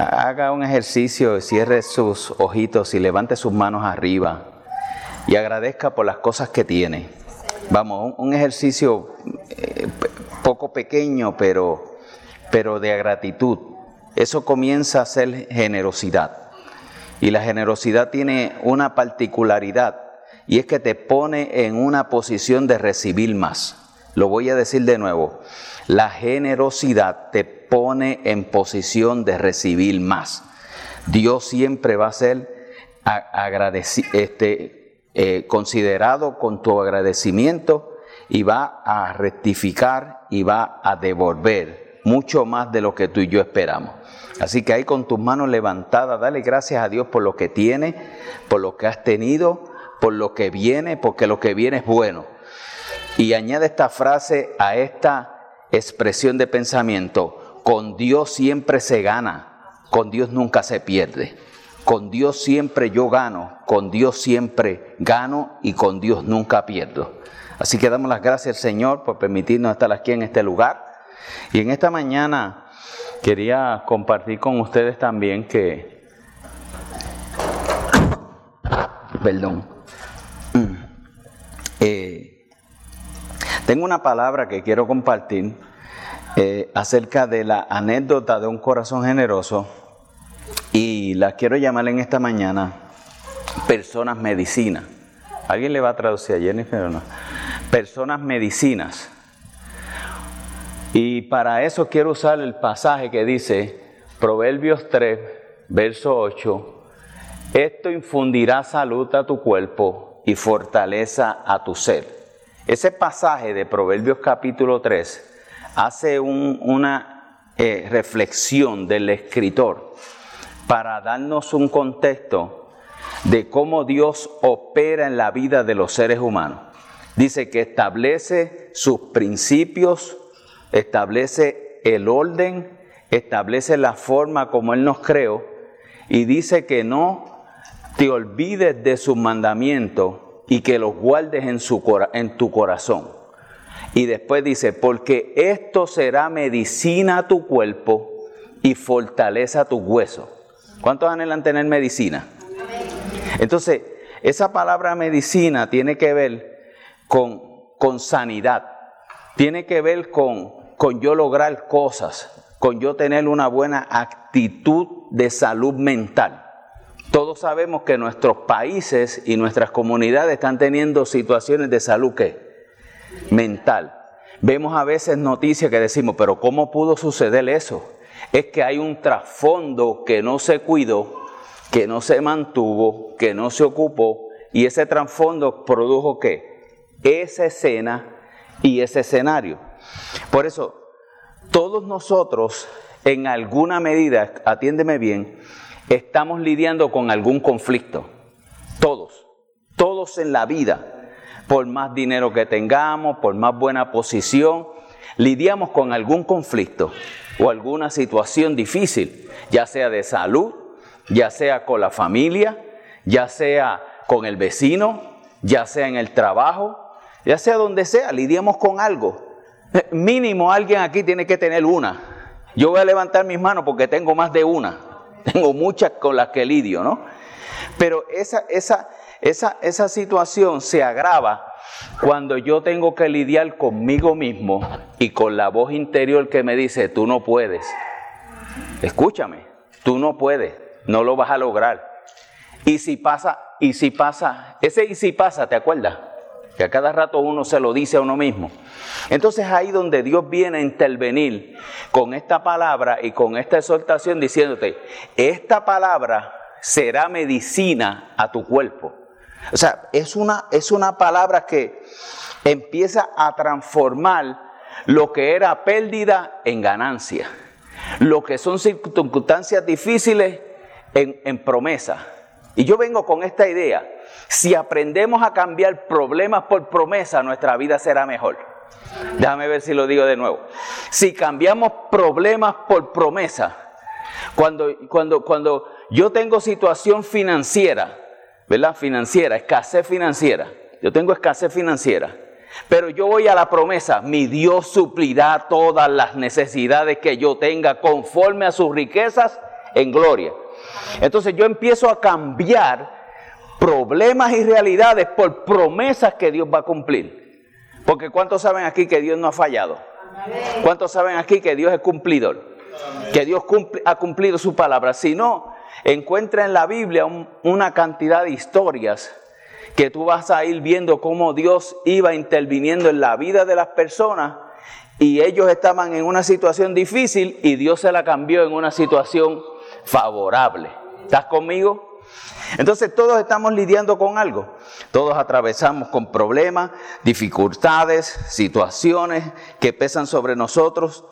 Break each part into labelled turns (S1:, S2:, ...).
S1: Haga un ejercicio, cierre sus ojitos y levante sus manos arriba y agradezca por las cosas que tiene. Vamos, un, ejercicio eh, poco pequeño, pero, pero de gratitud. Eso comienza a ser generosidad. Y la generosidad tiene una particularidad y es que te pone en una posición de recibir más. Lo voy a decir de nuevo. La generosidad te pone en posición de recibir más. Dios siempre va a ser este, eh, considerado con tu agradecimiento y va a rectificar y va a devolver mucho más de lo que tú y yo esperamos. Así que ahí con tus manos levantadas, dale gracias a Dios por lo que tiene, por lo que has tenido, por lo que viene, porque lo que viene es bueno. Y añade esta frase a esta expresión de pensamiento, con Dios siempre se gana, con Dios nunca se pierde. Con Dios siempre yo gano, con Dios siempre gano y con Dios nunca pierdo. Así que damos las gracias al Señor por permitirnos estar aquí en este lugar. Y en esta mañana quería compartir con ustedes también que... Perdón. Tengo una palabra que quiero compartir eh, acerca de la anécdota de un corazón generoso y la quiero llamar en esta mañana personas medicina. ¿Alguien le va a traducir a Jennifer o no? Personas medicinas. Y para eso quiero usar el pasaje que dice Proverbios 3, verso 8, esto infundirá salud a tu cuerpo y fortaleza a tu ser. Ese pasaje de Proverbios capítulo 3 hace una eh, reflexión del escritor para darnos un contexto de cómo Dios opera en la vida de los seres humanos. Dice que establece sus principios, establece el orden, establece la forma como Él nos creó y dice que no te olvides de sus mandamientos y que los guardes en, su, en tu corazón. Y después dice, porque esto será medicina a tu cuerpo y fortaleza a tus huesos. ¿Cuántos anhelan tener medicina? Entonces, esa palabra medicina tiene que ver con, con sanidad, tiene que ver con, con yo lograr cosas, con yo tener una buena actitud de salud mental. Todos sabemos que nuestros países y nuestras comunidades están teniendo situaciones de salud mental. Vemos a veces noticias que decimos, pero ¿cómo pudo suceder eso? Es que hay un trasfondo que no se cuidó, que no se mantuvo, que no se ocupó, y ese trasfondo produjo qué? Esa escena y ese escenario. Por eso, todos nosotros, en alguna medida, atiéndeme bien, estamos lidiando con algún conflicto. Todos, todos en la vida por más dinero que tengamos, por más buena posición, lidiamos con algún conflicto o alguna situación difícil, ya sea de salud, ya sea con la familia, ya sea con el vecino, ya sea en el trabajo, ya sea donde sea, lidiamos con algo. Eh, mínimo alguien aquí tiene que tener una. Yo voy a levantar mis manos porque tengo más de una. Tengo muchas con las que lidio, ¿no? Pero esa, esa, esa, esa situación se agrava cuando yo tengo que lidiar conmigo mismo y con la voz interior que me dice, tú no puedes. Escúchame, tú no puedes, no lo vas a lograr. Y si pasa, y si pasa, ese y si pasa, ¿te acuerdas? Que a cada rato uno se lo dice a uno mismo. Entonces ahí donde Dios viene a intervenir con esta palabra y con esta exhortación diciéndote, esta palabra será medicina a tu cuerpo. O sea, es una, es una palabra que empieza a transformar lo que era pérdida en ganancia, lo que son circunstancias difíciles en, en promesa. Y yo vengo con esta idea. Si aprendemos a cambiar problemas por promesa, nuestra vida será mejor. Déjame ver si lo digo de nuevo. Si cambiamos problemas por promesa, cuando, cuando, cuando yo tengo situación financiera, ¿verdad? Financiera, escasez financiera. Yo tengo escasez financiera. Pero yo voy a la promesa, mi Dios suplirá todas las necesidades que yo tenga conforme a sus riquezas en gloria. Entonces yo empiezo a cambiar problemas y realidades por promesas que Dios va a cumplir. Porque ¿cuántos saben aquí que Dios no ha fallado? ¿Cuántos saben aquí que Dios es cumplidor? Que Dios ha cumplido su palabra. Si no, encuentra en la Biblia una cantidad de historias que tú vas a ir viendo cómo Dios iba interviniendo en la vida de las personas y ellos estaban en una situación difícil y Dios se la cambió en una situación favorable. ¿Estás conmigo? Entonces todos estamos lidiando con algo. Todos atravesamos con problemas, dificultades, situaciones que pesan sobre nosotros.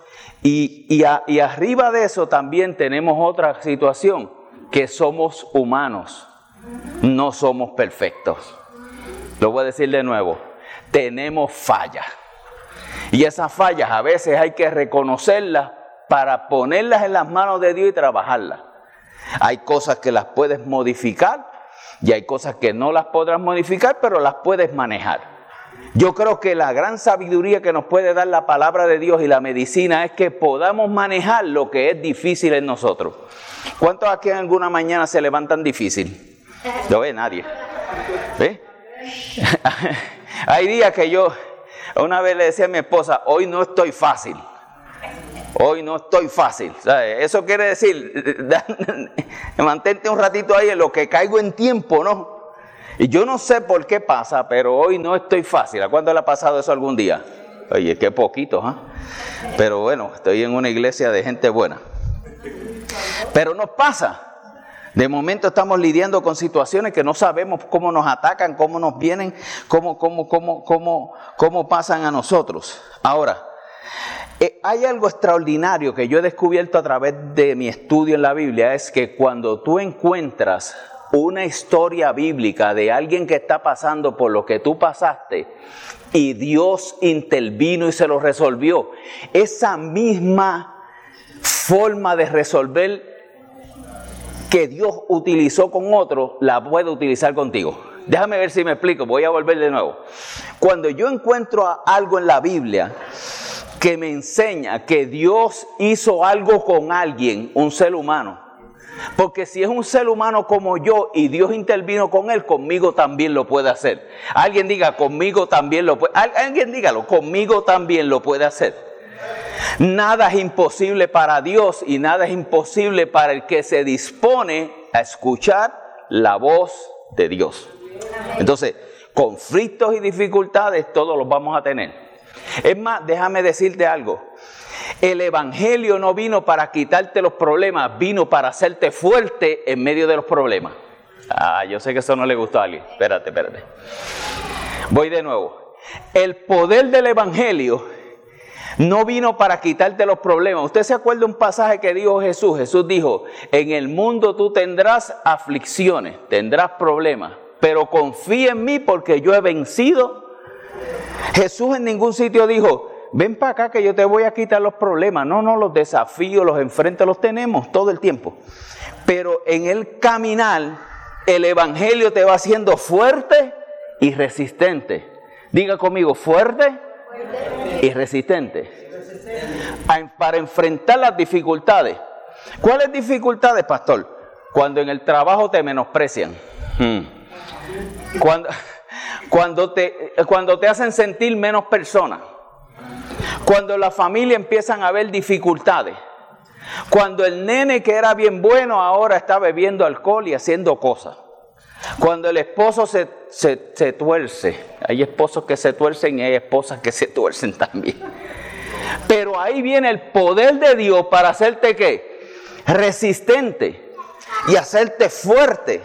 S1: Y, arriba de eso también tenemos otra situación, que somos humanos, no somos perfectos. Lo voy a decir de nuevo, tenemos fallas. Y esas fallas a veces hay que reconocerlas para ponerlas en las manos de Dios y trabajarlas. Hay cosas que las puedes modificar y hay cosas que no las podrás modificar, pero las puedes manejar. Yo creo que la gran sabiduría que nos puede dar la palabra de Dios y la medicina es que podamos manejar lo que es difícil en nosotros. ¿Cuántos aquí en alguna mañana se levantan difícil? No ve nadie. Hay días que yo una vez le decía a mi esposa, hoy no estoy fácil. Hoy no estoy fácil. Eso quiere decir, mantente un ratito ahí en lo que caigo en tiempo, ¿no? Y yo no sé por qué pasa, pero hoy no estoy fácil. ¿A cuándo le ha pasado eso algún día? Oye, qué poquito, ¿ah? Pero bueno, estoy en una iglesia de gente buena. Pero nos pasa. De momento estamos lidiando con situaciones que no sabemos cómo nos atacan, cómo nos vienen, cómo, cómo, cómo, cómo, cómo pasan a nosotros. Ahora, eh, hay algo extraordinario que yo he descubierto a través de mi estudio en la Biblia, es que cuando tú encuentras una historia bíblica de alguien que está pasando por lo que tú pasaste y Dios intervino y se lo resolvió, esa misma forma de resolver que Dios utilizó con otro, la puede utilizar contigo. Déjame ver si me explico, voy a volver de nuevo. Cuando yo encuentro algo en la Biblia, que me enseña que Dios hizo algo con alguien, un ser humano. Porque si es un ser humano como yo y Dios intervino con él, conmigo también lo puede hacer. Alguien diga, conmigo también lo puede. Alguien dígalo, conmigo también lo puede hacer. Nada es imposible para Dios y nada es imposible para el que se dispone a escuchar la voz de Dios. Entonces, conflictos y dificultades todos los vamos a tener. Es más, déjame decirte algo. El Evangelio no vino para quitarte los problemas, vino para hacerte fuerte en medio de los problemas. Ah, yo sé que eso no le gustó a alguien. Espérate, espérate. Voy de nuevo. El poder del Evangelio no vino para quitarte los problemas. Usted se acuerda un pasaje que dijo Jesús. Jesús dijo, en el mundo tú tendrás aflicciones, tendrás problemas, pero confía en mí porque yo he vencido Jesús en ningún sitio dijo, ven para acá que yo te voy a quitar los problemas. No, no, los desafíos, los enfrentes los tenemos todo el tiempo. Pero en el caminar, el Evangelio te va haciendo fuerte y resistente. Diga conmigo, fuerte, y resistente. Para enfrentar las dificultades. ¿Cuáles dificultades, pastor? Cuando en el trabajo te menosprecian. Hmm. Cuando, cuando te, cuando te hacen sentir menos persona, cuando la familia empiezan a ver dificultades, cuando el nene que era bien bueno ahora está bebiendo alcohol y haciendo cosas, cuando el esposo se, se, se tuerce, hay esposos que se tuercen y hay esposas que se tuercen también. Pero ahí viene el poder de Dios para hacerte qué? Resistente y hacerte fuerte.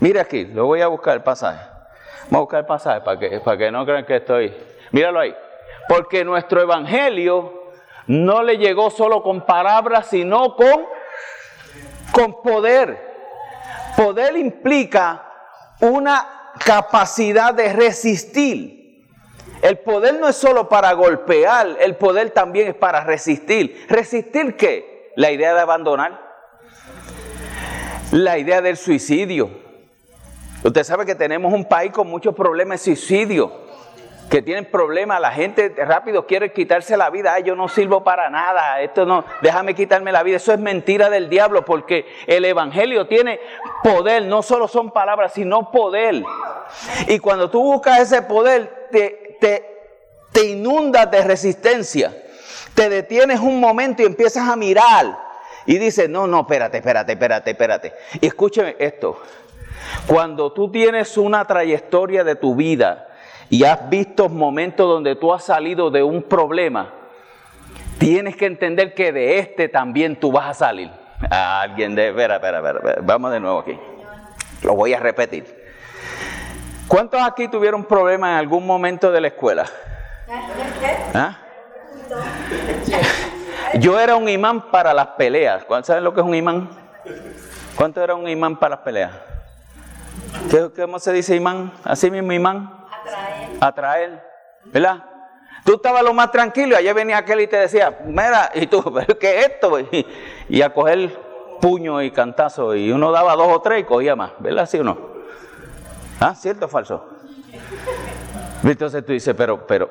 S1: Mira aquí, lo voy a buscar el pasaje. Vamos a buscar el pasaje para que, para que no crean que estoy. Míralo ahí. Porque nuestro evangelio no le llegó solo con palabras, sino con, con poder. Poder implica una capacidad de resistir. El poder no es solo para golpear, el poder también es para resistir. ¿Resistir qué? La idea de abandonar. La idea del suicidio. Usted sabe que tenemos un país con muchos problemas de suicidio que tienen problemas, la gente rápido quiere quitarse la vida, Ay, yo no sirvo para nada, esto no, déjame quitarme la vida, eso es mentira del diablo, porque el Evangelio tiene poder, no solo son palabras, sino poder. Y cuando tú buscas ese poder, te, te, te inundas de resistencia, te detienes un momento y empiezas a mirar y dices, no, no, espérate, espérate, espérate, espérate. Y escúcheme esto, cuando tú tienes una trayectoria de tu vida, y has visto momentos donde tú has salido de un problema, tienes que entender que de este también tú vas a salir. alguien de, espera, espera, espera, vamos de nuevo aquí. Lo voy a repetir. ¿Cuántos aquí tuvieron problemas en algún momento de la escuela? ¿Ah? Yo era un imán para las peleas. ¿Saben lo que es un imán? ¿Cuánto era un imán para las peleas? ¿Cómo se dice imán? ¿Así mismo imán? Atraer. ¿Verdad? Tú estabas lo más tranquilo, allá venía aquel y te decía, mira, y tú, ¿pero qué es esto? Y, a coger puño y cantazo, y uno daba dos o tres y cogía más, ¿verdad? ¿Sí o no? ¿Ah? ¿Cierto o falso? Entonces tú dices, pero, pero,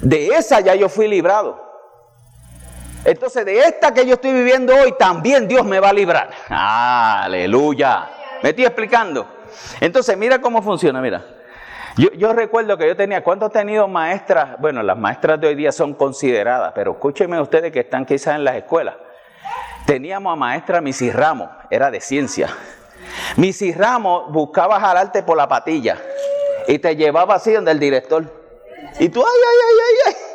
S1: de esa ya yo fui librado. Entonces de esta que yo estoy viviendo hoy, también Dios me va a librar. Aleluya. ¿Me estoy explicando? Entonces mira cómo funciona, mira. Yo, recuerdo que yo tenía, ¿cuánto he tenido maestras? Bueno, las maestras de hoy día son consideradas, pero escúchenme ustedes que están quizás en las escuelas. Teníamos a maestra Missy Ramos, era de ciencia. Missy Ramos buscaba jalarte por la patilla y te llevaba así donde el director. Y tú, ay, ay, ay, ay, ay.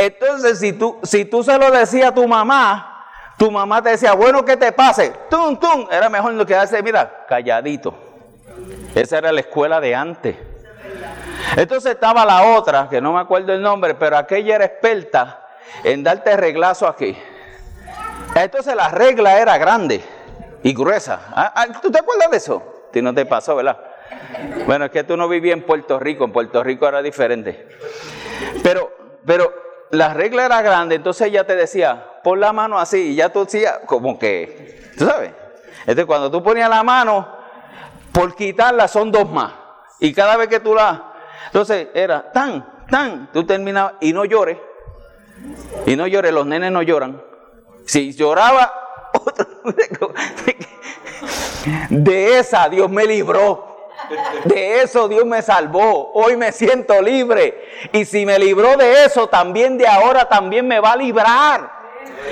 S1: Entonces, si tú, si tú se lo decías a tu mamá, tu mamá te decía, bueno, que te pase, tum, tum, era mejor no quedarse, mira, calladito. Esa era la escuela de antes. Entonces estaba la otra, que no me acuerdo el nombre, pero aquella era experta en darte reglazo aquí. Entonces la regla era grande y gruesa. Ah, ah, ¿Tú te acuerdas de eso? Si no te pasó, ¿verdad? Bueno, es que tú no vivías en Puerto Rico, en Puerto Rico era diferente. Pero, pero la regla era grande, entonces ella te decía, pon la mano así, y ya tú decías, como que, ¿tú sabes? Entonces cuando tú ponías la mano, por quitarla son dos más. Y cada vez que tú la... Entonces era tan, tan, tú terminabas y no llores. Y no llores, los nenes no lloran. Si lloraba, de esa Dios me libró. De eso Dios me salvó. Hoy me siento libre. Y si me libró de eso, también de ahora también me va a librar.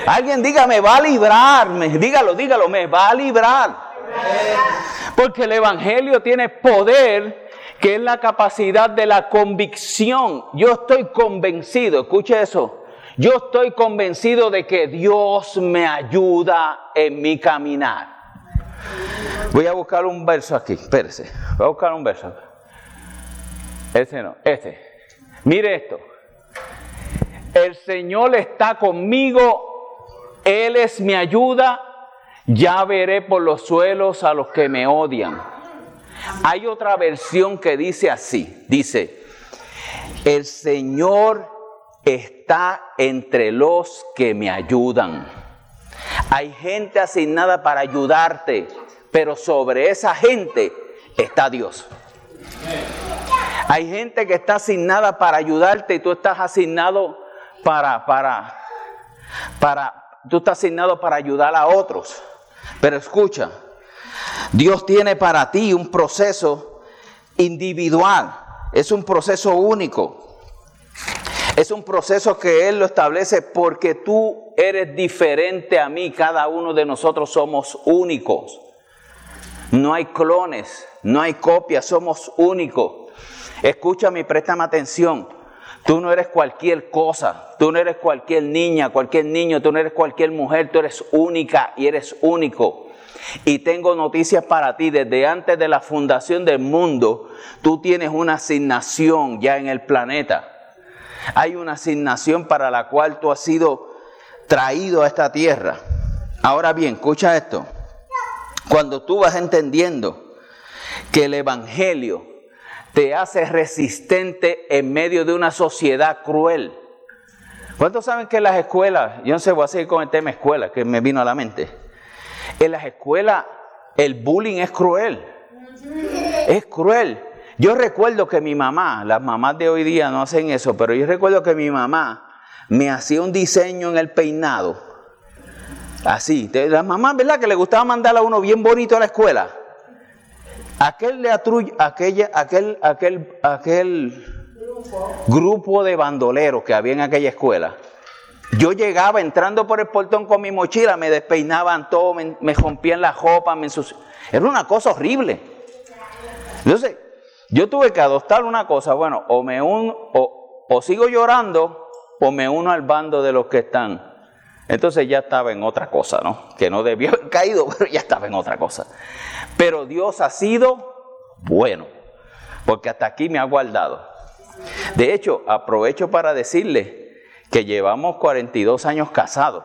S1: Alguien diga, me va a librar. Dígalo, dígalo, me va a librar. Porque el Evangelio tiene poder que es la capacidad de la convicción. Yo estoy convencido, escuche eso, yo estoy convencido de que Dios me ayuda en mi caminar. Voy a buscar un verso aquí, espérese, voy a buscar un verso. Ese no, este. Mire esto. El Señor está conmigo, Él es mi ayuda ya veré por los suelos a los que me odian. Hay otra versión que dice así, dice, el Señor está entre los que me ayudan. Hay gente asignada para ayudarte, pero sobre esa gente está Dios. Hay gente que está asignada para ayudarte y tú estás asignado para, para, para, tú estás asignado para ayudar a otros. Pero escucha, Dios tiene para ti un proceso individual, es un proceso único. Es un proceso que Él lo establece porque tú eres diferente a mí, cada uno de nosotros somos únicos. No hay clones, no hay copias, somos únicos. Escúchame y préstame atención. Tú no eres cualquier cosa, tú no eres cualquier niña, cualquier niño, tú no eres cualquier mujer, tú eres única y eres único. Y tengo noticias para ti, desde antes de la fundación del mundo, tú tienes una asignación ya en el planeta. Hay una asignación para la cual tú has sido traído a esta tierra. Ahora bien, escucha esto. Cuando tú vas entendiendo que el Evangelio te hace resistente en medio de una sociedad cruel. ¿Cuántos saben que en las escuelas, yo no sé, voy a seguir con el tema escuela, que me vino a la mente. En las escuelas el bullying es cruel. Es cruel. Yo recuerdo que mi mamá, las mamás de hoy día no hacen eso, pero yo recuerdo que mi mamá me hacía un diseño en el peinado. Así, las mamás, ¿verdad? Que le gustaba mandar a uno bien bonito a la escuela. Aquel, aquella, aquel, aquel, aquel grupo de bandoleros que había en aquella escuela. Yo llegaba entrando por el portón con mi mochila, me despeinaban todo, me, rompían la ropa, me Era una cosa horrible. Entonces, yo tuve que adoptar una cosa, bueno, o me uno, o, o sigo llorando, o me uno al bando de los que están. Entonces ya estaba en otra cosa, ¿no? Que no debió haber caído, pero ya estaba en otra cosa. Pero Dios ha sido bueno, porque hasta aquí me ha guardado. De hecho, aprovecho para decirle que llevamos 42 años casados.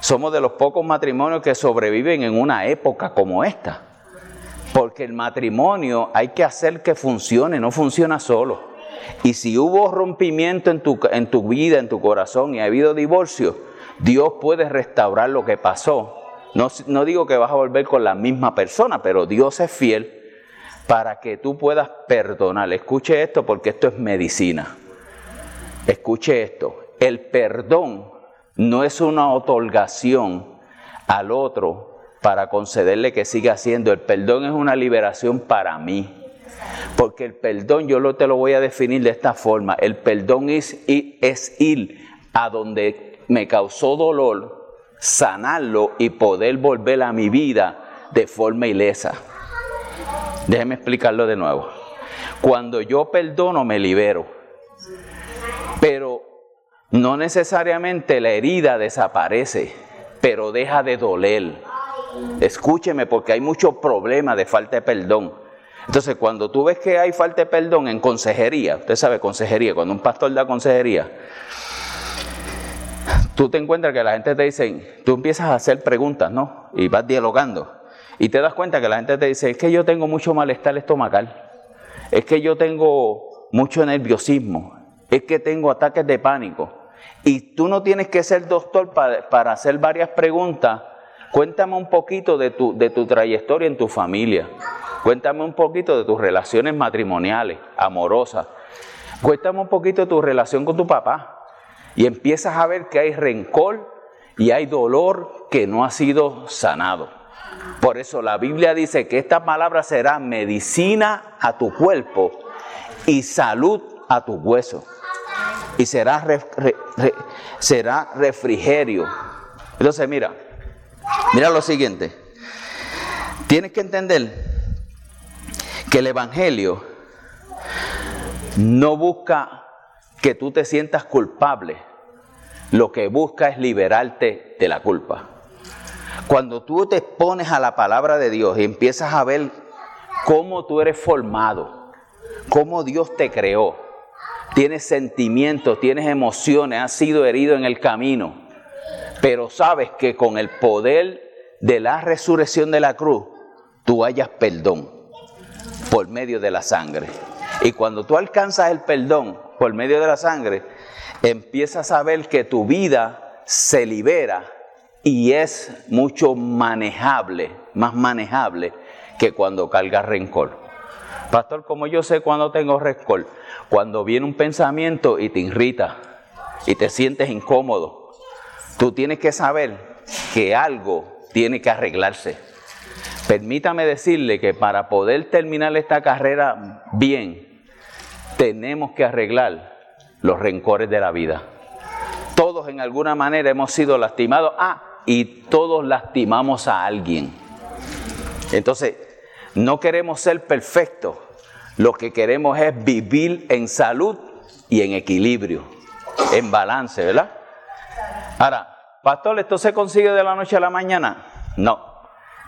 S1: Somos de los pocos matrimonios que sobreviven en una época como esta. Porque el matrimonio hay que hacer que funcione, no funciona solo. Y si hubo rompimiento en tu, en tu vida, en tu corazón y ha habido divorcio, Dios puede restaurar lo que pasó no, digo que vas a volver con la misma persona, pero Dios es fiel para que tú puedas perdonar. Escuche esto porque esto es medicina. Escuche esto. El perdón no es una otorgación al otro para concederle que siga haciendo. El perdón es una liberación para mí. Porque el perdón yo te lo voy a definir de esta forma. El perdón es, es ir a donde me causó dolor sanarlo y poder volver a mi vida de forma ilesa. Déjeme explicarlo de nuevo. Cuando yo perdono me libero, pero no necesariamente la herida desaparece, pero deja de doler. Escúcheme porque hay muchos problemas de falta de perdón. Entonces, cuando tú ves que hay falta de perdón en consejería, usted sabe consejería, cuando un pastor da consejería, tú te encuentras que la gente te dice, tú empiezas a hacer preguntas, ¿no? Y vas dialogando. Y te das cuenta que la gente te dice, es que yo tengo mucho malestar estomacal, es que yo tengo mucho nerviosismo, es que tengo ataques de pánico. Y tú no tienes que ser doctor para, hacer varias preguntas. Cuéntame un poquito de tu, de tu trayectoria en tu familia. Cuéntame un poquito de tus relaciones matrimoniales, amorosas. Cuéntame un poquito de tu relación con tu papá. Y empiezas a ver que hay rencor y hay dolor que no ha sido sanado. Por eso la Biblia dice que esta palabra será medicina a tu cuerpo y salud a tu hueso. Y será, será refrigerio. Entonces mira, mira lo siguiente. Tienes que entender que el Evangelio no busca que tú te sientas culpable, lo que busca es liberarte de la culpa. Cuando tú te expones a la palabra de Dios y empiezas a ver cómo tú eres formado, cómo Dios te creó, tienes sentimientos, tienes emociones, has sido herido en el camino, pero sabes que con el poder de la resurrección de la cruz, tú hayas perdón por medio de la sangre. Y cuando tú alcanzas el perdón, por medio de la sangre, empiezas a ver que tu vida se libera y es mucho manejable, más manejable que cuando cargas rencor. Pastor, como yo sé cuando tengo rencor, cuando viene un pensamiento y te irrita y te sientes incómodo, tú tienes que saber que algo tiene que arreglarse. Permítame decirle que para poder terminar esta carrera bien, tenemos que arreglar los rencores de la vida. Todos en alguna manera hemos sido lastimados. Ah, y todos lastimamos a alguien. Entonces, no queremos ser perfectos. Lo que queremos es vivir en salud y en equilibrio, en balance, ¿verdad? Ahora, pastor, ¿esto se consigue de la noche a la mañana? No,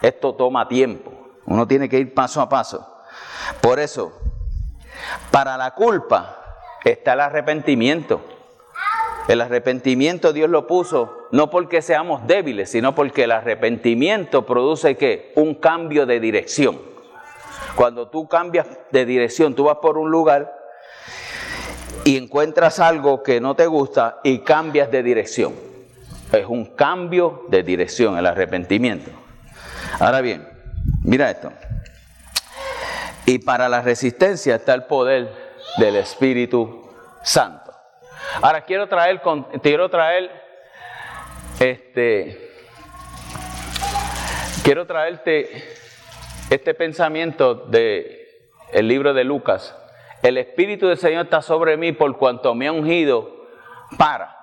S1: esto toma tiempo. Uno tiene que ir paso a paso. Por eso, para la culpa, está el arrepentimiento. El arrepentimiento Dios lo puso no porque seamos débiles, sino porque el arrepentimiento produce que un cambio de dirección. Cuando tú cambias de dirección, tú vas por un lugar y encuentras algo que no te gusta y cambias de dirección. Es un cambio de dirección, el arrepentimiento. Ahora bien, mira esto. Y para la resistencia está el poder del Espíritu Santo. Ahora quiero traer, quiero traer, este, quiero traerte este pensamiento de el libro de Lucas. El Espíritu del Señor está sobre mí por cuanto me ha ungido para.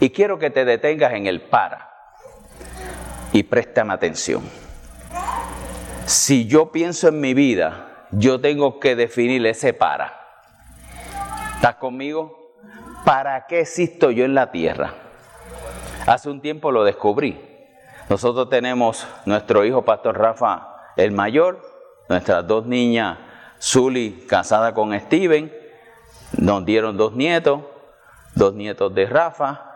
S1: Y quiero que te detengas en el para. Y préstame atención. Si yo pienso en mi vida, yo tengo que definir ese para. ¿Estás conmigo? ¿Para qué existo yo en la tierra? Hace un tiempo lo descubrí. Nosotros tenemos nuestro hijo Pastor Rafa, el mayor, nuestras dos niñas, Zully, casada con Steven, nos dieron dos nietos, dos nietos de Rafa,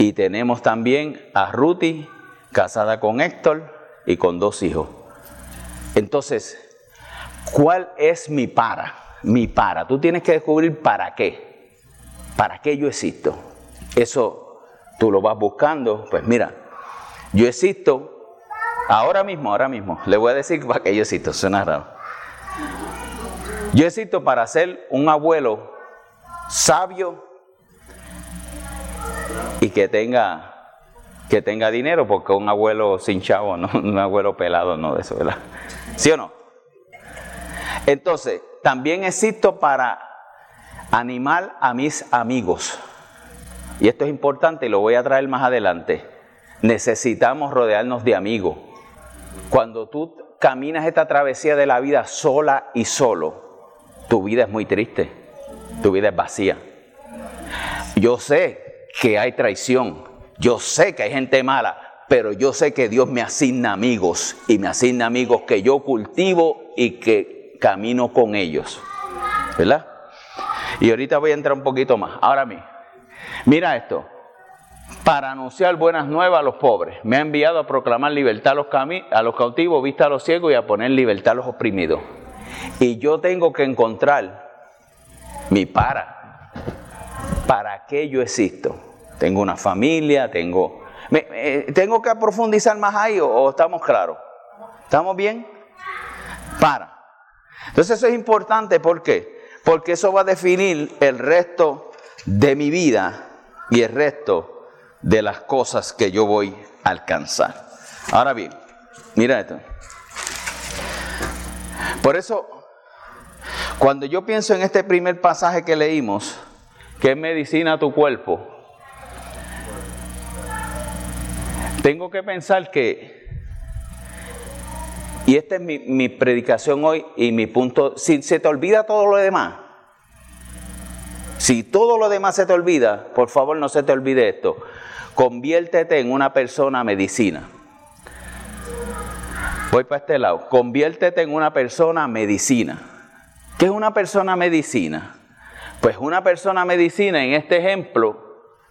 S1: y tenemos también a Ruti, casada con Héctor y con dos hijos. Entonces, ¿cuál es mi para? Mi para. Tú tienes que descubrir para qué. ¿Para qué yo existo? Eso tú lo vas buscando. Pues mira, yo existo ahora mismo, ahora mismo. Le voy a decir para qué yo existo. Suena raro. Yo existo para ser un abuelo sabio y que tenga que tenga dinero, porque un abuelo sin chavo, no, un abuelo pelado, no de eso, ¿verdad? ¿Sí o no? Entonces, también existo para animar a mis amigos. Y esto es importante y lo voy a traer más adelante. Necesitamos rodearnos de amigos. Cuando tú caminas esta travesía de la vida sola y solo, tu vida es muy triste, tu vida es vacía. Yo sé que hay traición, yo sé que hay gente mala, pero yo sé que Dios me asigna amigos y me asigna amigos que yo cultivo y que camino con ellos. ¿Verdad? Y ahorita voy a entrar un poquito más. Ahora mí, mira esto. Para anunciar buenas nuevas a los pobres, me ha enviado a proclamar libertad a los, a los cautivos, vista a los ciegos y a poner libertad a los oprimidos. Y yo tengo que encontrar mi para. ¿Para qué yo existo? tengo una familia, tengo... ¿Tengo que profundizar más ahí o, estamos claros? ¿Estamos bien? Para. Entonces eso es importante, ¿por qué? Porque eso va a definir el resto de mi vida y el resto de las cosas que yo voy a alcanzar. Ahora bien, mira esto. Por eso, cuando yo pienso en este primer pasaje que leímos, es medicina tu cuerpo, Tengo que pensar que, y esta es mi, predicación hoy y mi punto, si se te olvida todo lo demás, si todo lo demás se te olvida, por favor no se te olvide esto, conviértete en una persona medicina. Voy para este lado, conviértete en una persona medicina. ¿Qué es una persona medicina? Pues una persona medicina en este ejemplo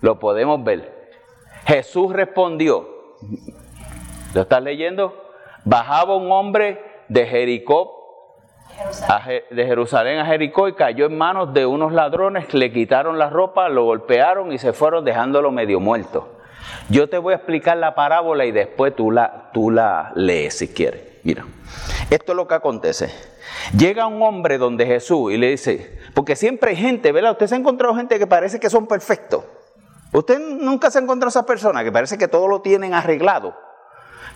S1: lo podemos ver. Jesús respondió, ¿Lo estás leyendo? Bajaba un hombre de Jericó, de Jerusalén a Jericó y cayó en manos de unos ladrones, le quitaron la ropa, lo golpearon y se fueron dejándolo medio muerto. Yo te voy a explicar la parábola y después tú la, tú la lees si quieres. Mira, esto es lo que acontece. Llega un hombre donde Jesús y le dice, porque siempre hay gente, ¿verdad? Usted se ha encontrado gente que parece que son perfectos. Usted nunca se encontrado a esas personas que parece que todo lo tienen arreglado,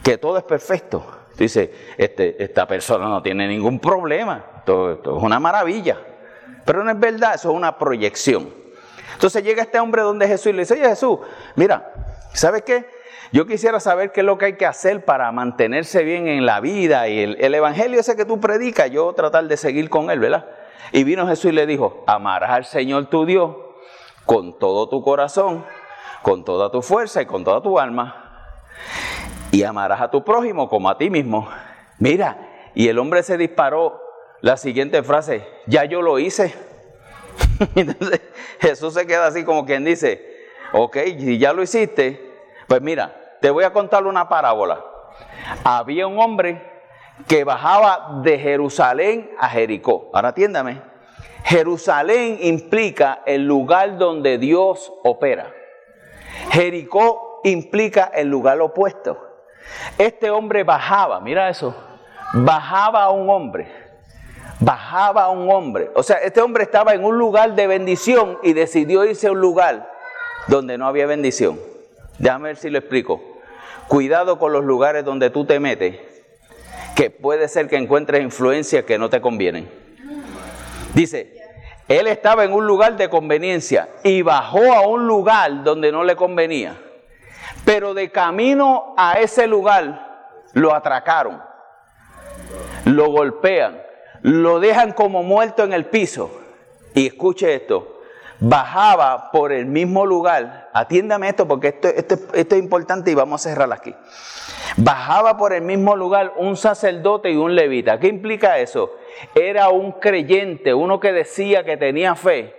S1: que todo es perfecto. Dice, este, esta persona no tiene ningún problema, todo, esto es una maravilla. Pero no es verdad, eso es una proyección. Entonces llega este hombre donde Jesús y le dice, oye Jesús, mira, ¿sabes qué? Yo quisiera saber qué es lo que hay que hacer para mantenerse bien en la vida y el, el evangelio ese que tú predicas, yo tratar de seguir con él, ¿verdad? Y vino Jesús y le dijo, amarás al Señor tu Dios con todo tu corazón, con toda tu fuerza y con toda tu alma. Y amarás a tu prójimo como a ti mismo. Mira, y el hombre se disparó la siguiente frase, ya yo lo hice. Entonces Jesús se queda así como quien dice, ok, si ya lo hiciste, pues mira, te voy a contar una parábola. Había un hombre que bajaba de Jerusalén a Jericó. Ahora atiéndame. Jerusalén implica el lugar donde Dios opera. Jericó implica el lugar opuesto. Este hombre bajaba, mira eso, bajaba a un hombre, bajaba a un hombre. O sea, este hombre estaba en un lugar de bendición y decidió irse a un lugar donde no había bendición. Déjame ver si lo explico. Cuidado con los lugares donde tú te metes, que puede ser que encuentres influencias que no te convienen. Dice, él estaba en un lugar de conveniencia y bajó a un lugar donde no le convenía. Pero de camino a ese lugar lo atracaron, lo golpean, lo dejan como muerto en el piso. Y escuche esto, bajaba por el mismo lugar, atiéndame esto porque esto, es importante y vamos a cerrar aquí. Bajaba por el mismo lugar un sacerdote y un levita. ¿Qué implica eso? Era un creyente, uno que decía que tenía fe,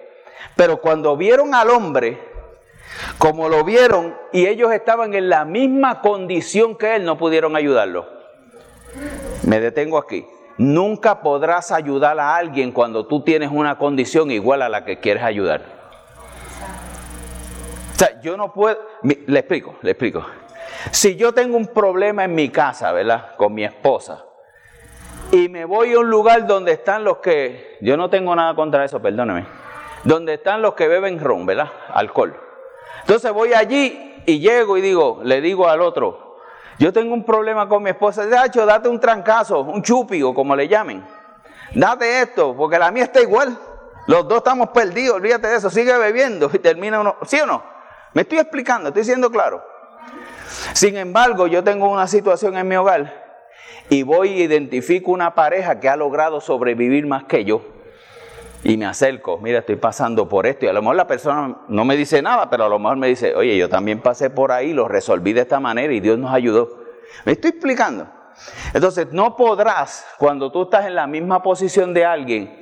S1: pero cuando vieron al hombre, como lo vieron y ellos estaban en la misma condición que él, no pudieron ayudarlo. Me detengo aquí. Nunca podrás ayudar a alguien cuando tú tienes una condición igual a la que quieres ayudar. O sea, yo no puedo, le explico, le explico. Si yo tengo un problema en mi casa, ¿verdad? Con mi esposa, y me voy a un lugar donde están los que, yo no tengo nada contra eso, perdóneme, donde están los que beben ron, ¿verdad? Alcohol. Entonces voy allí y llego y digo, le digo al otro, yo tengo un problema con mi esposa, hecho, date un trancazo, un chupi o como le llamen. Date esto, porque la mía está igual. Los dos estamos perdidos, olvídate de eso, sigue bebiendo y termina uno. ¿Sí o no? Me estoy explicando, estoy siendo claro. Sin embargo, yo tengo una situación en mi hogar y voy e identifico una pareja que ha logrado sobrevivir más que yo y me acerco, mira, estoy pasando por esto y a lo mejor la persona no me dice nada, pero a lo mejor me dice, oye, yo también pasé por ahí, lo resolví de esta manera y Dios nos ayudó. ¿Me estoy explicando? Entonces, no podrás, cuando tú estás en la misma posición de alguien,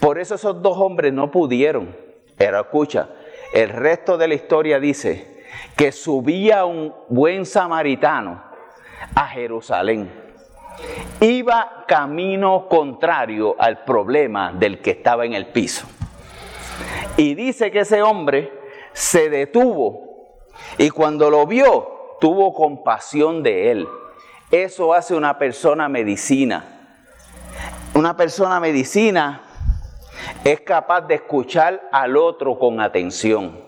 S1: por eso esos dos hombres no pudieron. Pero escucha, el resto de la historia dice que subía un buen samaritano a Jerusalén iba camino contrario al problema del que estaba en el piso. Y dice que ese hombre se detuvo y cuando lo vio tuvo compasión de él. Eso hace una persona medicina. Una persona medicina es capaz de escuchar al otro con atención.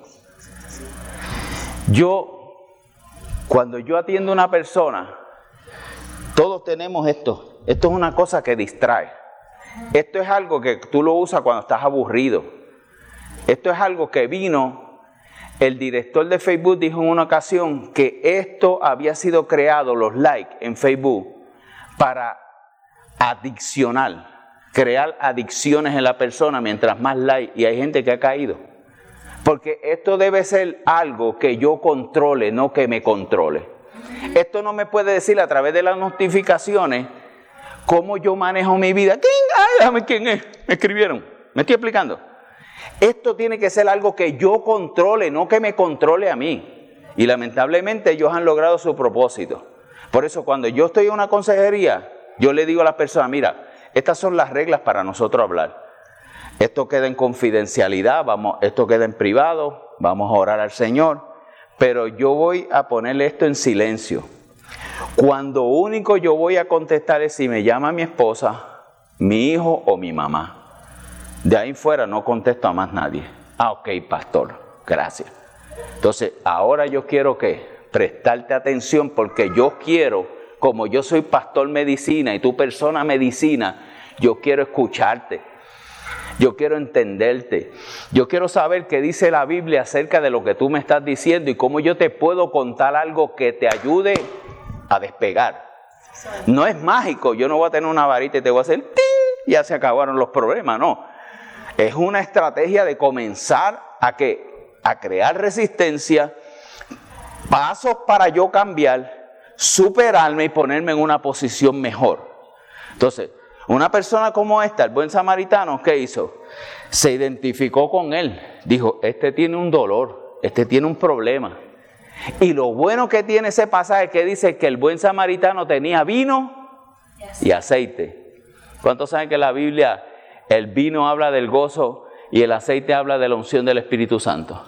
S1: Yo, cuando yo atiendo a una persona, todos tenemos esto. Esto es una cosa que distrae. Esto es algo que tú lo usas cuando estás aburrido. Esto es algo que vino, el director de Facebook dijo en una ocasión que esto había sido creado, los likes en Facebook, para adiccional, crear adicciones en la persona mientras más likes y hay gente que ha caído. Porque esto debe ser algo que yo controle, no que me controle. Esto no me puede decir a través de las notificaciones cómo yo manejo mi vida. ¿Quién? Ay, quién es. Me escribieron. ¿Me estoy explicando? Esto tiene que ser algo que yo controle, no que me controle a mí. Y lamentablemente ellos han logrado su propósito. Por eso cuando yo estoy en una consejería, yo le digo a las personas, mira, estas son las reglas para nosotros hablar. Esto queda en confidencialidad, vamos, esto queda en privado, vamos a orar al Señor pero yo voy a ponerle esto en silencio. Cuando único yo voy a contestar es si me llama mi esposa, mi hijo o mi mamá. De ahí fuera no contesto a más nadie. Ah, ok, pastor, gracias. Entonces, ahora yo quiero que prestarte atención porque yo quiero, como yo soy pastor medicina y tú persona medicina, yo quiero escucharte. Yo quiero entenderte. Yo quiero saber qué dice la Biblia acerca de lo que tú me estás diciendo y cómo yo te puedo contar algo que te ayude a despegar. No es mágico. Yo no voy a tener una varita y te voy a hacer ¡Ti! ya se acabaron los problemas. No. Es una estrategia de comenzar a que a crear resistencia, pasos para yo cambiar, superarme y ponerme en una posición mejor. Entonces, una persona como esta, el buen samaritano, ¿qué hizo? Se identificó con él. Dijo, este tiene un dolor, este tiene un problema. Y lo bueno que tiene ese pasaje que dice que el buen samaritano tenía vino y aceite. ¿Cuántos saben que la Biblia, el vino habla del gozo y el aceite habla de la unción del Espíritu Santo?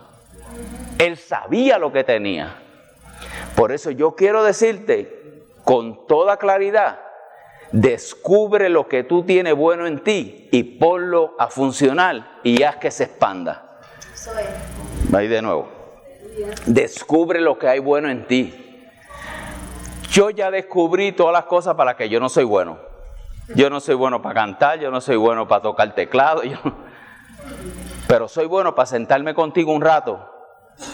S1: Él sabía lo que tenía. Por eso yo quiero decirte con toda claridad, descubre lo que tú tienes bueno en ti y ponlo a funcionar y haz que se expanda. Ahí de nuevo. Descubre lo que hay bueno en ti. Yo ya descubrí todas las cosas para que yo no soy bueno. Yo no soy bueno para cantar, yo no soy bueno para tocar teclado, pero soy bueno para sentarme contigo un rato,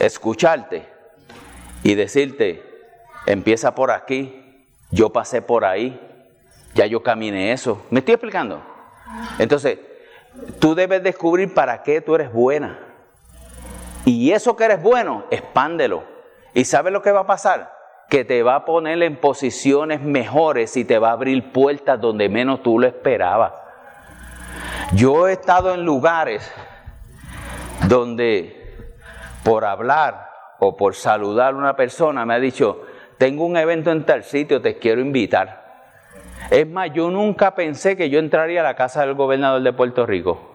S1: escucharte y decirte, empieza por aquí, yo pasé por ahí, ya yo caminé eso. ¿Me estoy explicando? Entonces, tú debes descubrir para qué tú eres buena. Y eso que eres bueno, expándelo. ¿Y sabes lo que va a pasar? Que te va a poner en posiciones mejores y te va a abrir puertas donde menos tú lo esperabas. Yo he estado en lugares donde por hablar o por saludar a una persona me ha dicho, tengo un evento en tal sitio, te quiero invitar. Es más, yo nunca pensé que yo entraría a la casa del gobernador de Puerto Rico.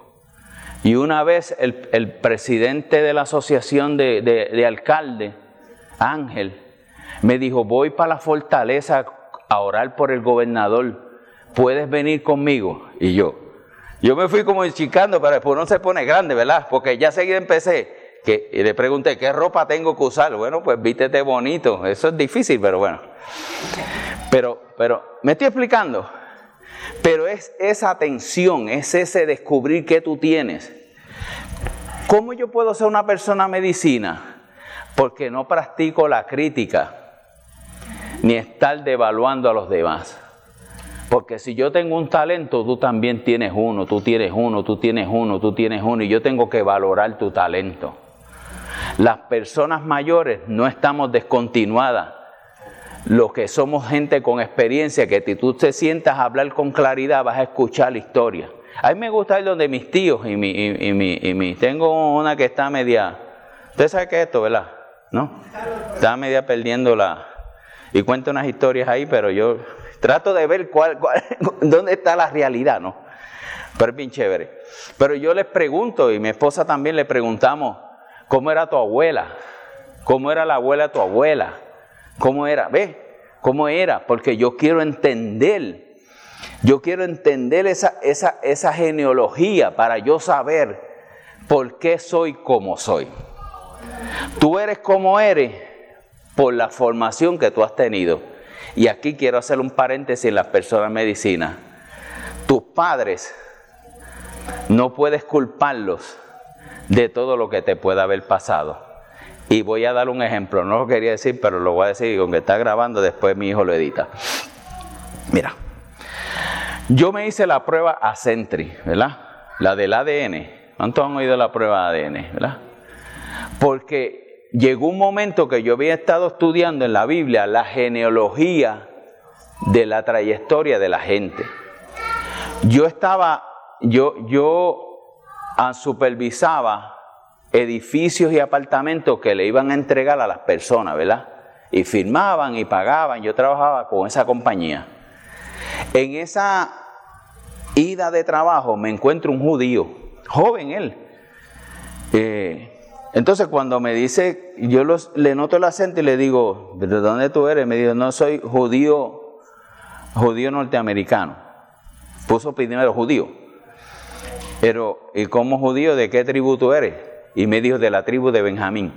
S1: Y una vez el, presidente de la asociación de, de, alcaldes, Ángel, me dijo, voy para la fortaleza a orar por el gobernador, ¿puedes venir conmigo? Y yo, yo me fui como chicando, pero después no se pone grande, ¿verdad? Porque ya seguí empecé, que, y le pregunté, ¿qué ropa tengo que usar? Bueno, pues vístete bonito, eso es difícil, pero bueno. Pero, pero, ¿me estoy explicando? Pero es esa atención, es ese descubrir que tú tienes. ¿Cómo yo puedo ser una persona medicina? Porque no practico la crítica, ni estar devaluando a los demás. Porque si yo tengo un talento, tú también tienes uno, tú tienes uno, tú tienes uno, tú tienes uno, y yo tengo que valorar tu talento. Las personas mayores no estamos descontinuadas los que somos gente con experiencia, que si tú te sientas a hablar con claridad, vas a escuchar la historia. A mí me gusta ir donde mis tíos y mi, y, mi, y mi, tengo una que está media, usted sabe qué es esto, ¿verdad? ¿No? Está media perdiendo la, y cuenta unas historias ahí, pero yo trato de ver cuál, cuál, dónde está la realidad, ¿no? Pero es bien chévere. Pero yo les pregunto, y mi esposa también le preguntamos, ¿cómo era tu abuela? ¿Cómo era la abuela de tu abuela? ¿Cómo era? ¿Ve? ¿Cómo era? Porque yo quiero entender, yo quiero entender esa, esa, esa genealogía para yo saber por qué soy como soy. Tú eres como eres por la formación que tú has tenido. Y aquí quiero hacer un paréntesis en las personas medicina. Tus padres no puedes culparlos de todo lo que te pueda haber pasado. Y voy a dar un ejemplo, no lo quería decir, pero lo voy a decir, aunque está grabando, después mi hijo lo edita. Mira, yo me hice la prueba a Sentry, ¿verdad? La del ADN. ¿Cuántos han oído la prueba de ADN, verdad? Porque llegó un momento que yo había estado estudiando en la Biblia la genealogía de la trayectoria de la gente. Yo estaba, yo, yo ah, supervisaba edificios y apartamentos que le iban a entregar a las personas, ¿verdad? Y firmaban y pagaban. Yo trabajaba con esa compañía. En esa ida de trabajo me encuentro un judío, joven él. Eh, entonces cuando me dice, yo le noto el acento y le digo, ¿de dónde tú eres? Me dijo, no soy judío, judío norteamericano. Puso primero judío. Pero, ¿y como judío de qué tribu tú eres? Y me dijo de la tribu de Benjamín.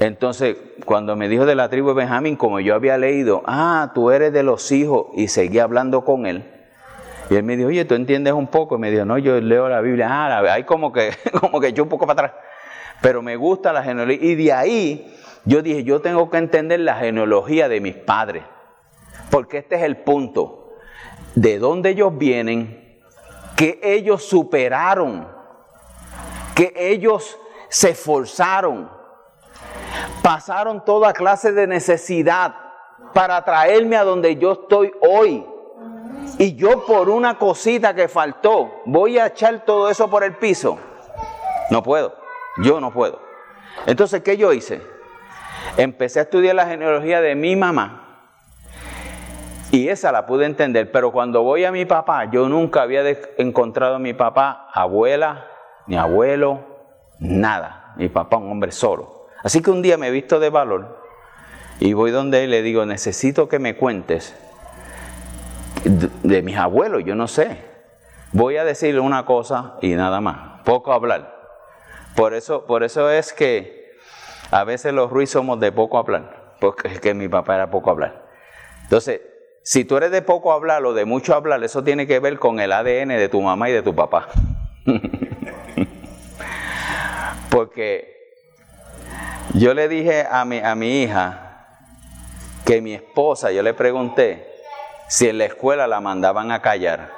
S1: Entonces, cuando me dijo de la tribu de Benjamín, como yo había leído, ah, tú eres de los hijos, y seguí hablando con él. Y él me dijo, oye, ¿tú entiendes un poco? Y me dijo, no, yo leo la Biblia, ah, hay como que, como que yo un poco para atrás. Pero me gusta la genealogía. Y de ahí yo dije, yo tengo que entender la genealogía de mis padres. Porque este es el punto. De dónde ellos vienen, que ellos superaron que ellos se esforzaron, pasaron toda clase de necesidad para traerme a donde yo estoy hoy. Y yo por una cosita que faltó, voy a echar todo eso por el piso. No puedo, yo no puedo. Entonces, ¿qué yo hice? Empecé a estudiar la genealogía de mi mamá. Y esa la pude entender, pero cuando voy a mi papá, yo nunca había encontrado a mi papá, abuela, ni abuelo, nada. Mi papá un hombre solo. Así que un día me he visto de valor y voy donde él le digo, necesito que me cuentes de, mis abuelos, yo no sé. Voy a decirle una cosa y nada más, poco hablar. Por eso, por eso es que a veces los Ruiz somos de poco hablar, porque es que mi papá era poco hablar. Entonces, si tú eres de poco hablar o de mucho hablar, eso tiene que ver con el ADN de tu mamá y de tu papá. porque yo le dije a mi, a mi hija que mi esposa, yo le pregunté, si en la escuela la mandaban a callar.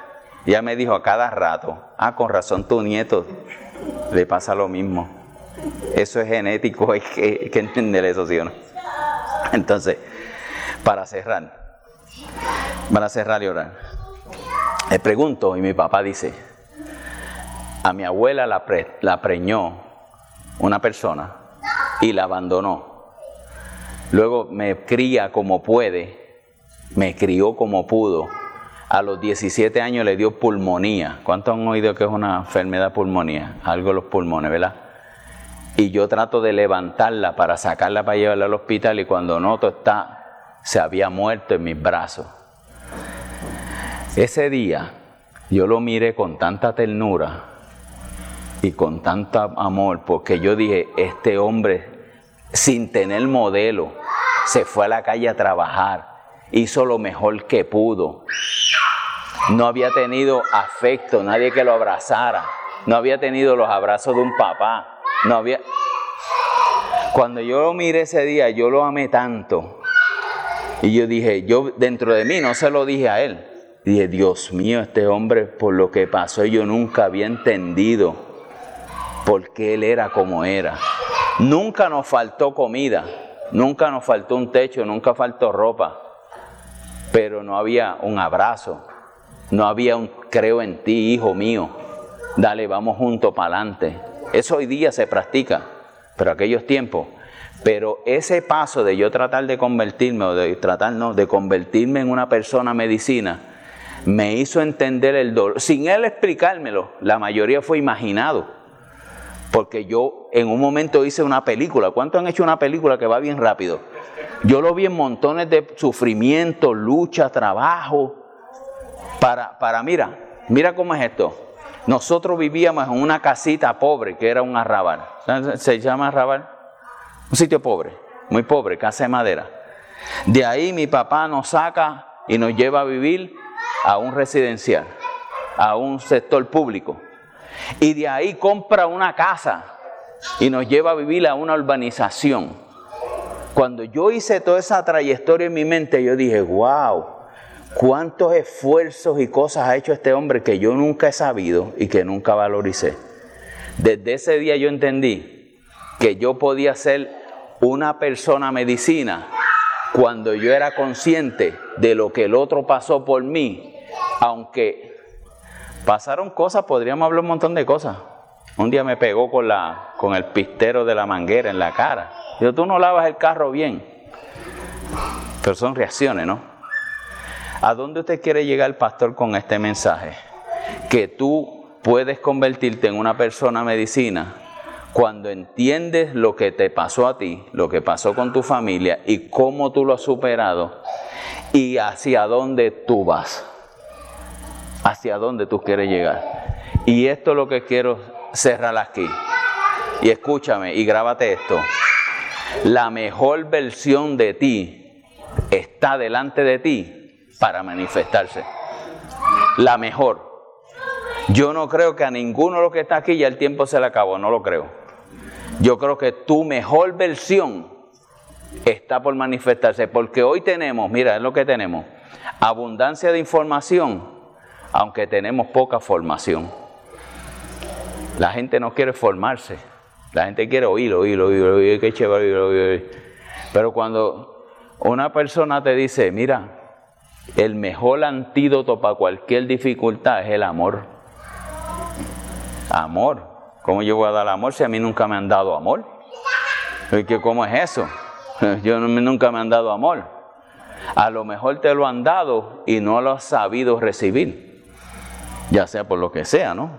S1: Ella me dijo a cada rato, ah, con razón tu nieto le pasa lo mismo. Eso es genético, hay que, entender eso, ¿sí o no? Entonces, para cerrar, para cerrar y orar, le pregunto y mi papá dice, a mi abuela la, la preñó una persona y la abandonó. Luego me cría como puede me crió como pudo. A los 17 años le dio pulmonía. ¿Cuántos han oído que es una enfermedad pulmonía? Algo de los pulmones, ¿verdad? Y yo trato de levantarla para sacarla para llevarla al hospital y cuando noto está, se había muerto en mis brazos. Ese día yo lo miré con tanta ternura y con tanto amor porque yo dije, este hombre sin tener modelo se fue a la calle a trabajar hizo lo mejor que pudo. No había tenido afecto, nadie que lo abrazara. No había tenido los abrazos de un papá. No había. Cuando yo lo miré ese día, yo lo amé tanto. Y yo dije, yo dentro de mí no se lo dije a él. Dije, Dios mío, este hombre por lo que pasó yo nunca había entendido por qué él era como era. Nunca nos faltó comida, nunca nos faltó un techo, nunca faltó ropa pero no había un abrazo, no había un creo en ti, hijo mío, dale, vamos juntos para adelante. Eso hoy día se practica, pero aquellos tiempos. Pero ese paso de yo tratar de convertirme, o de tratar no, de convertirme en una persona medicina, me hizo entender el dolor. Sin él explicármelo, la mayoría fue imaginado. Porque yo en un momento hice una película. ¿Cuántos han hecho una película que va bien rápido? Yo lo vi en montones de sufrimiento, lucha, trabajo. Para, para, mira, mira cómo es esto. Nosotros vivíamos en una casita pobre que era un arrabal. ¿Se llama arrabal? Un sitio pobre, muy pobre, casa de madera. De ahí mi papá nos saca y nos lleva a vivir a un residencial, a un sector público. Y de ahí compra una casa y nos lleva a vivir a una urbanización. Cuando yo hice toda esa trayectoria en mi mente, yo dije, wow, cuántos esfuerzos y cosas ha hecho este hombre que yo nunca he sabido y que nunca valoricé. Desde ese día yo entendí que yo podía ser una persona medicina cuando yo era consciente de lo que el otro pasó por mí, aunque pasaron cosas, podríamos hablar un montón de cosas. Un día me pegó con, la, con el pistero de la manguera en la cara. Digo, tú no lavas el carro bien. Pero son reacciones, ¿no? ¿A dónde usted quiere llegar, pastor, con este mensaje? Que tú puedes convertirte en una persona medicina cuando entiendes lo que te pasó a ti, lo que pasó con tu familia y cómo tú lo has superado y hacia dónde tú vas, hacia dónde tú quieres llegar. Y esto es lo que quiero cerrar aquí. Y escúchame y grábate esto. La mejor versión de ti está delante de ti para manifestarse. La mejor. Yo no creo que a ninguno de los que está aquí ya el tiempo se le acabó, no lo creo. Yo creo que tu mejor versión está por manifestarse, porque hoy tenemos, mira, es lo que tenemos, abundancia de información, aunque tenemos poca formación. La gente no quiere formarse. La gente quiere oír, oír, oír, oír, qué chévere, oír, oír, Pero cuando una persona te dice, mira, el mejor antídoto para cualquier dificultad es el amor. Amor. ¿Cómo yo voy a dar amor si a mí nunca me han dado amor? ¿Cómo es eso? Yo nunca me han dado amor. A lo mejor te lo han dado y no lo has sabido recibir. Ya sea por lo que sea, ¿no?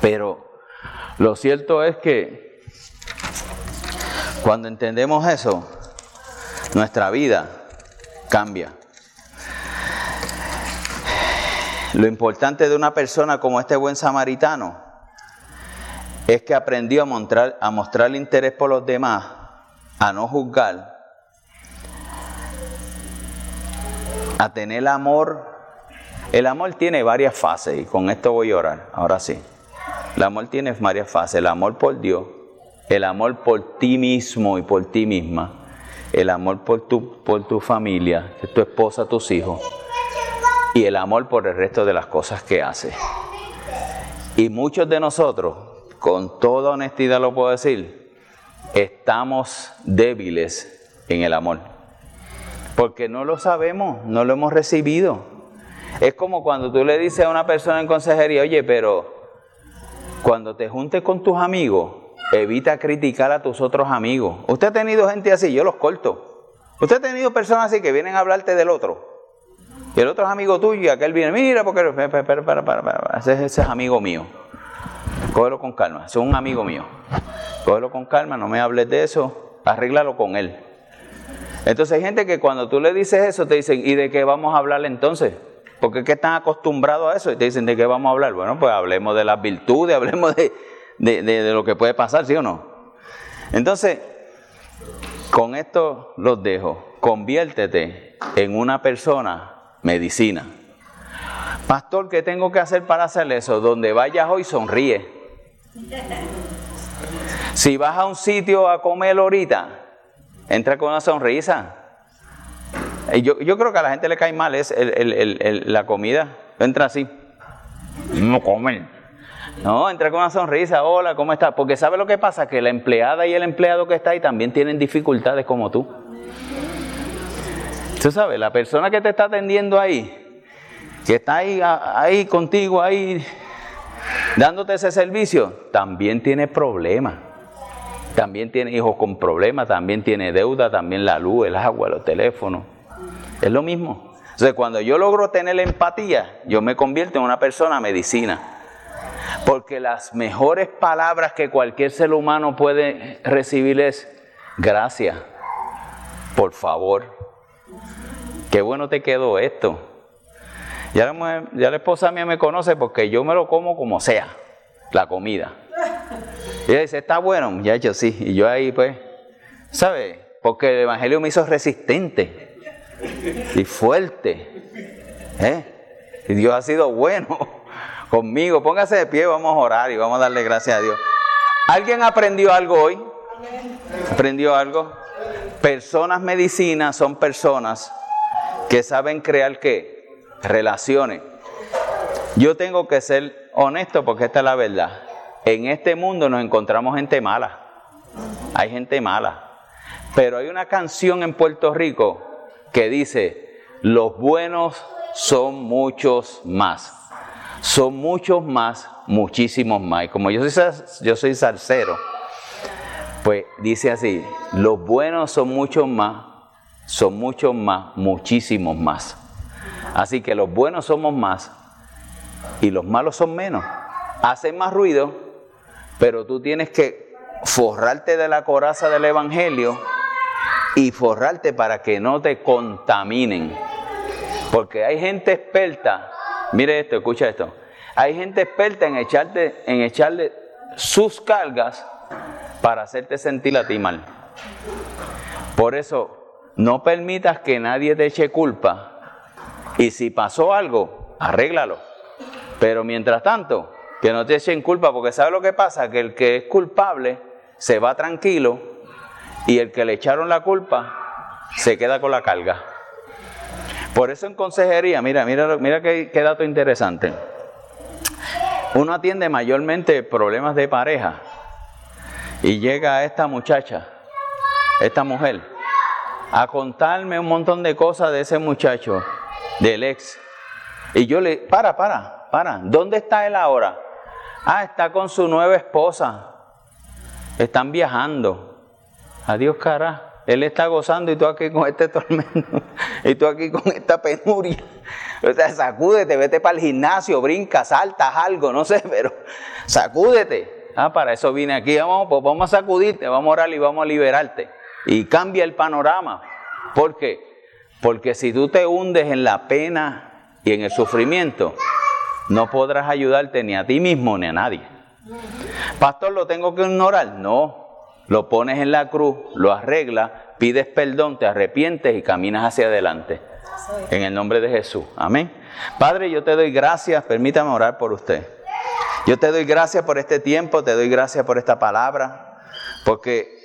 S1: Pero lo cierto es que cuando entendemos eso, nuestra vida cambia. Lo importante de una persona como este buen samaritano es que aprendió a mostrar, a mostrar interés por los demás, a no juzgar, a tener amor. El amor tiene varias fases y con esto voy a orar, ahora sí. El amor tiene varias fases, el amor por Dios, el amor por ti mismo y por ti misma, el amor por tu, por tu familia, tu esposa, tus hijos y el amor por el resto de las cosas que hace. Y muchos de nosotros, con toda honestidad lo puedo decir, estamos débiles en el amor. Porque no lo sabemos, no lo hemos recibido. Es como cuando tú le dices a una persona en consejería, oye, pero cuando te juntes con tus amigos, evita criticar a tus otros amigos. Usted ha tenido gente así, yo los corto. Usted ha tenido personas así que vienen a hablarte del otro. Y el otro es amigo tuyo y aquel viene, mira, porque para, para, para, ese, ese, es amigo mío. Cógelo con calma, es un amigo mío. Cógelo con calma, no me hables de eso, arréglalo con él. Entonces hay gente que cuando tú le dices eso te dicen, ¿y de qué vamos a hablar entonces? Porque es que están acostumbrados a eso y te dicen, ¿de qué vamos a hablar? Bueno, pues hablemos de las virtudes, hablemos de, de, de lo que puede pasar, ¿sí o no? Entonces, con esto los dejo. Conviértete en una persona medicina. Pastor, ¿qué tengo que hacer para hacer eso? Donde vayas hoy, sonríe. Si vas a un sitio a comer ahorita, entra con una sonrisa. Yo, yo creo que a la gente le cae mal es la comida. Entra así. No comen. No, entra con una sonrisa. Hola, ¿cómo estás? Porque ¿sabe lo que pasa? Que la empleada y el empleado que está ahí también tienen dificultades como tú. Tú sabes, la persona que te está atendiendo ahí, que está ahí contigo, ahí dándote ese servicio, también tiene problemas. También tiene hijos con problemas, también tiene deuda, también la luz, el agua, los teléfonos. Es lo mismo. Entonces, cuando yo logro tener empatía, yo me convierto en una persona medicina. Porque las mejores palabras que cualquier ser humano puede recibir es gracias, por favor, qué bueno te quedó esto. Ya la, ya la esposa mía me conoce porque yo me lo como como sea, la comida. Y ella dice, está bueno, ya hecho sí. Y yo ahí pues, ¿sabe? Porque el Evangelio me hizo resistente y fuerte. ¿eh? Y Dios ha sido bueno conmigo. Póngase de pie, vamos a orar y vamos a darle gracias a Dios. ¿Alguien aprendió algo hoy? ¿Aprendió algo? Personas medicinas son personas que saben crear qué? Relaciones. Yo tengo que ser honesto porque esta es la verdad. En este mundo nos encontramos gente mala. Hay gente mala. Pero hay una canción en Puerto Rico que dice, los buenos son muchos más. Son muchos más, muchísimos más. Y como yo soy, yo soy salsero, pues dice así, los buenos son muchos más, son muchos más, muchísimos más. Así que los buenos somos más y los malos son menos. Hacen más ruido, pero tú tienes que forrarte de la coraza del Evangelio y forrarte para que no te contaminen. Porque hay gente experta, mire esto, escucha esto. Hay gente experta en echarte, en echarle sus cargas para hacerte sentir a ti mal. Por eso no permitas que nadie te eche culpa. Y si pasó algo, arréglalo. Pero mientras tanto, que no te echen culpa, porque ¿sabe lo que pasa? Que el que es culpable se va tranquilo y el que le echaron la culpa se queda con la carga. Por eso en consejería, mira, mira, mira qué, qué dato interesante. Uno atiende mayormente problemas de pareja y llega esta muchacha, esta mujer, a contarme un montón de cosas de ese muchacho del ex. Y yo le, para, para, para, ¿dónde está él ahora? Ah, está con su nueva esposa. Están viajando. Adiós, cara. Él está gozando y tú aquí con este tormento. Y tú aquí con esta penuria. O sea, sacúdete, vete para el gimnasio, brinca, saltas algo, no sé, pero sacúdete. Ah, para eso vine aquí. Vamos, pues vamos a sacudirte, vamos a orar y vamos a liberarte. Y cambia el panorama. ¿Por qué? Porque si tú te hundes en la pena y en el sufrimiento, no podrás ayudarte ni a ti mismo ni a nadie. Pastor, ¿lo tengo que ignorar? No. Lo pones en la cruz, lo arreglas, pides perdón, te arrepientes y caminas hacia adelante. En el nombre de Jesús. Amén. Padre, yo te doy gracias. Permítame orar por usted. Yo te doy gracias por este tiempo, te doy gracias por esta palabra, porque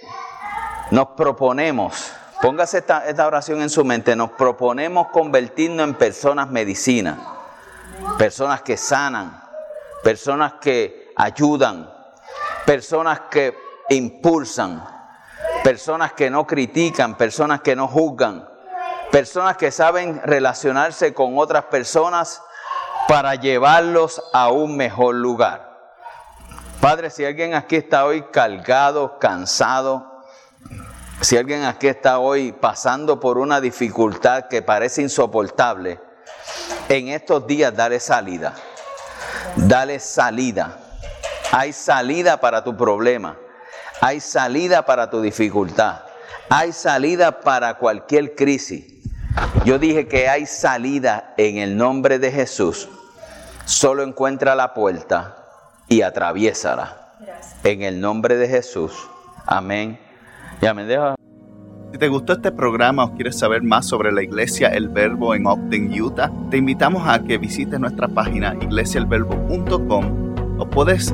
S1: nos proponemos, póngase esta, oración en su mente, nos proponemos convertirnos en personas medicinas, personas que sanan, personas que ayudan, personas que impulsan, personas que no critican, personas que no juzgan, personas que saben relacionarse con otras personas para llevarlos a un mejor lugar. Padre, si alguien aquí está hoy cargado, cansado, si alguien aquí está hoy pasando por una dificultad que parece insoportable, en estos días dale salida. Dale salida. Hay salida para tu problema. Hay salida para tu dificultad. Hay salida para cualquier crisis. Yo dije que hay salida en el nombre de Jesús. Solo encuentra la puerta y atraviésala. En el nombre de Jesús. Amén. Ya me deja.
S2: Si te gustó este programa o quieres saber más sobre la iglesia El Verbo en Ogden, Utah, te invitamos a que visites nuestra página iglesiaelverbo.com o puedes